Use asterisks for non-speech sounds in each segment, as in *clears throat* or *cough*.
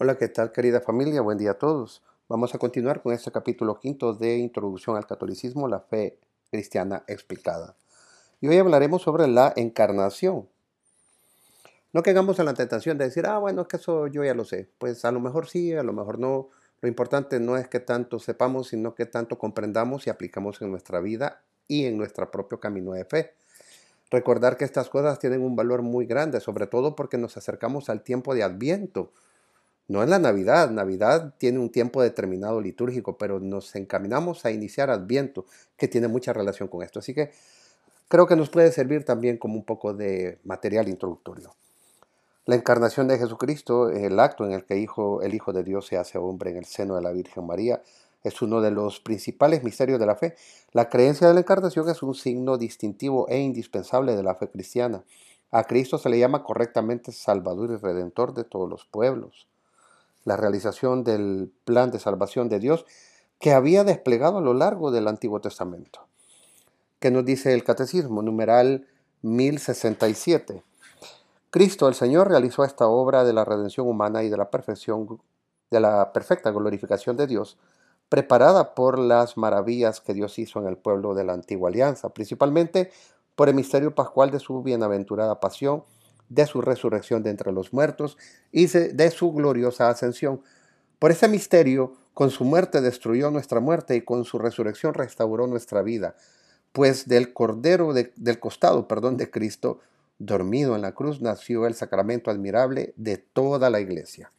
Hola, ¿qué tal querida familia? Buen día a todos. Vamos a continuar con este capítulo quinto de Introducción al Catolicismo, la fe cristiana explicada. Y hoy hablaremos sobre la encarnación. No caigamos en la tentación de decir, ah, bueno, es que eso yo ya lo sé. Pues a lo mejor sí, a lo mejor no. Lo importante no es que tanto sepamos, sino que tanto comprendamos y aplicamos en nuestra vida y en nuestro propio camino de fe. Recordar que estas cosas tienen un valor muy grande, sobre todo porque nos acercamos al tiempo de Adviento, no es la Navidad, Navidad tiene un tiempo determinado litúrgico, pero nos encaminamos a iniciar Adviento, que tiene mucha relación con esto. Así que creo que nos puede servir también como un poco de material introductorio. La encarnación de Jesucristo, el acto en el que hijo, el Hijo de Dios se hace hombre en el seno de la Virgen María, es uno de los principales misterios de la fe. La creencia de la encarnación es un signo distintivo e indispensable de la fe cristiana. A Cristo se le llama correctamente Salvador y Redentor de todos los pueblos la realización del plan de salvación de Dios que había desplegado a lo largo del Antiguo Testamento. ¿Qué nos dice el Catecismo? Numeral 1067. Cristo el Señor realizó esta obra de la redención humana y de la perfección de la perfecta glorificación de Dios, preparada por las maravillas que Dios hizo en el pueblo de la antigua alianza, principalmente por el misterio pascual de su bienaventurada pasión de su resurrección de entre los muertos y de su gloriosa ascensión. Por ese misterio, con su muerte destruyó nuestra muerte y con su resurrección restauró nuestra vida, pues del cordero del costado, perdón, de Cristo, dormido en la cruz, nació el sacramento admirable de toda la iglesia.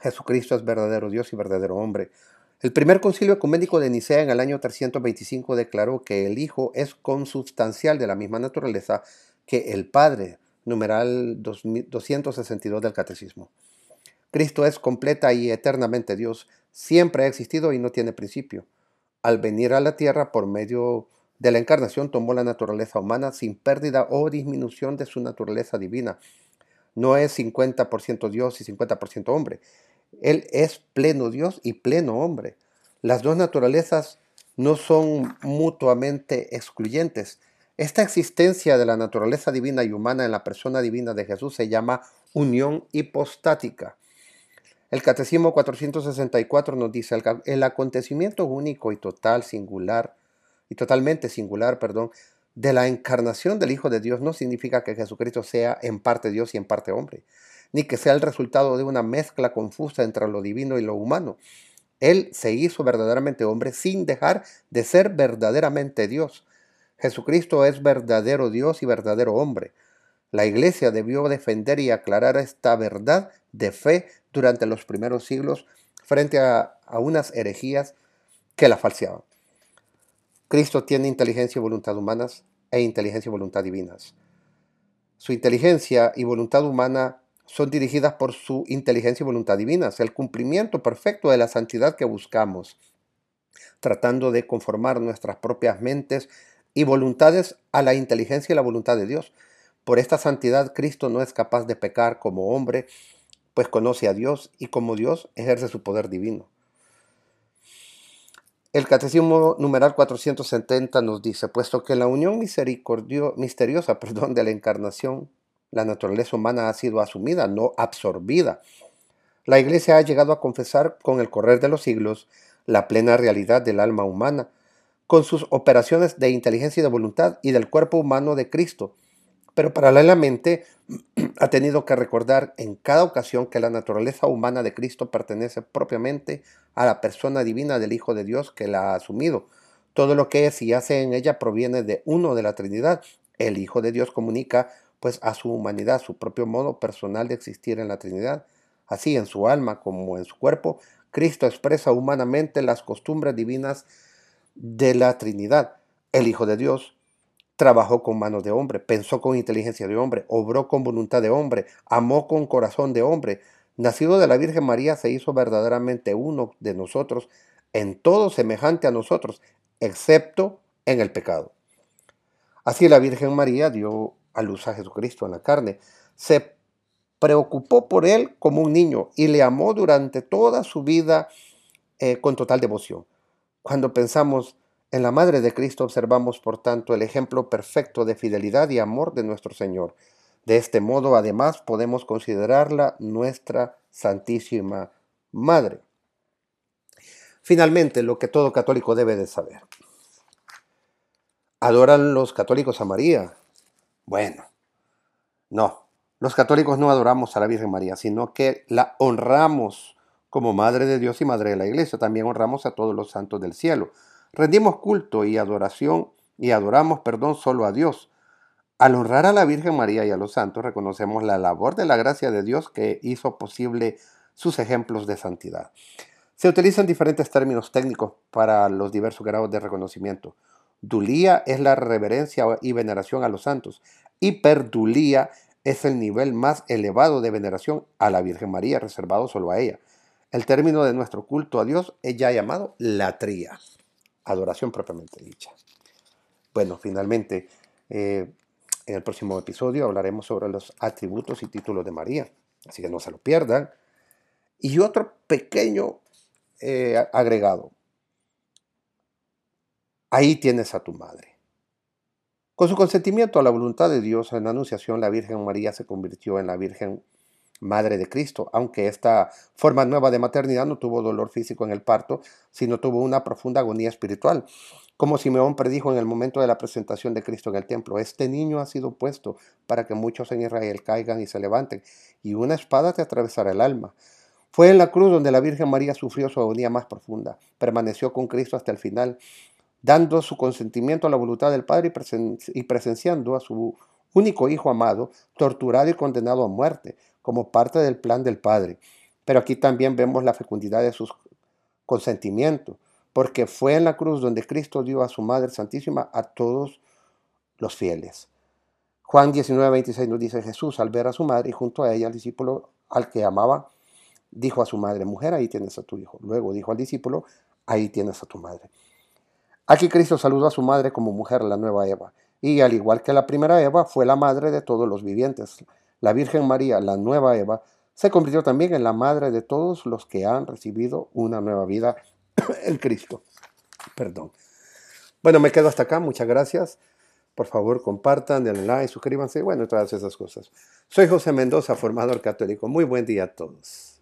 Jesucristo es verdadero Dios y verdadero hombre. El primer concilio ecuménico de Nicea en el año 325 declaró que el Hijo es consubstancial de la misma naturaleza que el Padre, numeral 262 del Catecismo. Cristo es completa y eternamente Dios, siempre ha existido y no tiene principio. Al venir a la tierra por medio de la encarnación tomó la naturaleza humana sin pérdida o disminución de su naturaleza divina. No es 50% Dios y 50% hombre. Él es pleno Dios y pleno hombre. Las dos naturalezas no son mutuamente excluyentes, esta existencia de la naturaleza divina y humana en la persona divina de Jesús se llama unión hipostática. El Catecismo 464 nos dice, el, acontecimiento único y total, singular, y totalmente singular, perdón, de la encarnación del Hijo de Dios no significa que Jesucristo sea en parte Dios y en parte hombre, ni que sea el resultado de una mezcla confusa entre lo divino y lo humano. Él se hizo verdaderamente hombre sin dejar de ser verdaderamente Dios. Jesucristo es verdadero Dios y verdadero hombre. La iglesia debió defender y aclarar esta verdad de fe durante los primeros siglos frente a, unas herejías que la falseaban. Cristo tiene inteligencia y voluntad humanas e inteligencia y voluntad divinas. Su inteligencia y voluntad humana son dirigidas por su inteligencia y voluntad divinas, el cumplimiento perfecto de la santidad que buscamos, tratando de conformar nuestras propias mentes y voluntades a la inteligencia y la voluntad de Dios. Por esta santidad Cristo no es capaz de pecar como hombre, pues conoce a Dios y como Dios ejerce su poder divino. El Catecismo numeral 470 nos dice, puesto que la unión misteriosa *laughs* perdón, de la encarnación, la naturaleza humana ha sido asumida, no absorbida. La Iglesia ha llegado a confesar con el correr de los siglos la plena realidad del alma humana, con sus operaciones de inteligencia y de voluntad y del cuerpo humano de Cristo. Pero paralelamente *clears throat* ha tenido que recordar en cada ocasión que la naturaleza humana de Cristo pertenece propiamente a la persona divina del Hijo de Dios que la ha asumido. Todo lo que es y hace en ella proviene de uno de la Trinidad. El Hijo de Dios comunica pues a su humanidad su propio modo personal de existir en la Trinidad. Así en su alma como en su cuerpo, Cristo expresa humanamente las costumbres divinas de la Trinidad. El Hijo de Dios trabajó con manos de hombre, pensó con inteligencia de hombre, obró con voluntad de hombre, amó con corazón de hombre. Nacido de la Virgen María se hizo verdaderamente uno de nosotros, en todo semejante a nosotros, excepto en el pecado. Así la Virgen María dio a luz a Jesucristo en la carne. Se preocupó por él como un niño y le amó durante toda su vida eh, con total devoción. Cuando pensamos en la Madre de Cristo observamos, por tanto, el ejemplo perfecto de fidelidad y amor de nuestro Señor. De este modo, además, podemos considerarla nuestra Santísima Madre. Finalmente, lo que todo católico debe de saber. ¿Adoran los católicos a María? Bueno, no, los católicos no adoramos a la Virgen María, sino que la honramos como Madre de Dios y Madre de la Iglesia. También honramos a todos los santos del cielo. Rendimos culto y adoración y adoramos, perdón, solo a Dios. Al honrar a la Virgen María y a los santos, reconocemos la labor de la gracia de Dios que hizo posible sus ejemplos de santidad. Se utilizan diferentes términos técnicos para los diversos grados de reconocimiento. Dulía es la reverencia y veneración a los santos. Hiperdulía es el nivel más elevado de veneración a la Virgen María, reservado solo a ella. El término de nuestro culto a Dios es ya llamado latría, adoración propiamente dicha. Bueno, finalmente, eh, en el próximo episodio hablaremos sobre los atributos y títulos de María, así que no se lo pierdan. Y otro pequeño eh, agregado. Ahí tienes a tu madre. Con su consentimiento a la voluntad de Dios en la Anunciación, la Virgen María se convirtió en la Virgen Madre de Cristo, aunque esta forma nueva de maternidad no tuvo dolor físico en el parto, sino tuvo una profunda agonía espiritual. Como Simeón predijo en el momento de la presentación de Cristo en el templo, este niño ha sido puesto para que muchos en Israel caigan y se levanten, y una espada te atravesará el alma. Fue en la cruz donde la Virgen María sufrió su agonía más profunda, permaneció con Cristo hasta el final, dando su consentimiento a la voluntad del Padre y, presenciando a su único Hijo amado, torturado y condenado a muerte, como parte del plan del Padre. Pero aquí también vemos la fecundidad de su consentimiento, porque fue en la cruz donde Cristo dio a su Madre Santísima a todos los fieles. Juan 19, 26 nos dice Jesús, al ver a su madre y junto a ella al discípulo al que amaba, dijo a su madre, mujer, ahí tienes a tu hijo. Luego dijo al discípulo, ahí tienes a tu madre. Aquí Cristo saludó a su madre como mujer, la nueva Eva, y al igual que la primera Eva, fue la madre de todos los vivientes. La Virgen María, la nueva Eva, se convirtió también en la madre de todos los que han recibido una nueva vida *coughs* en Cristo. Perdón. Bueno, me quedo hasta acá. Muchas gracias. Por favor, compartan, denle like, suscríbanse, bueno, todas esas cosas. Soy José Mendoza, formador católico. Muy buen día a todos.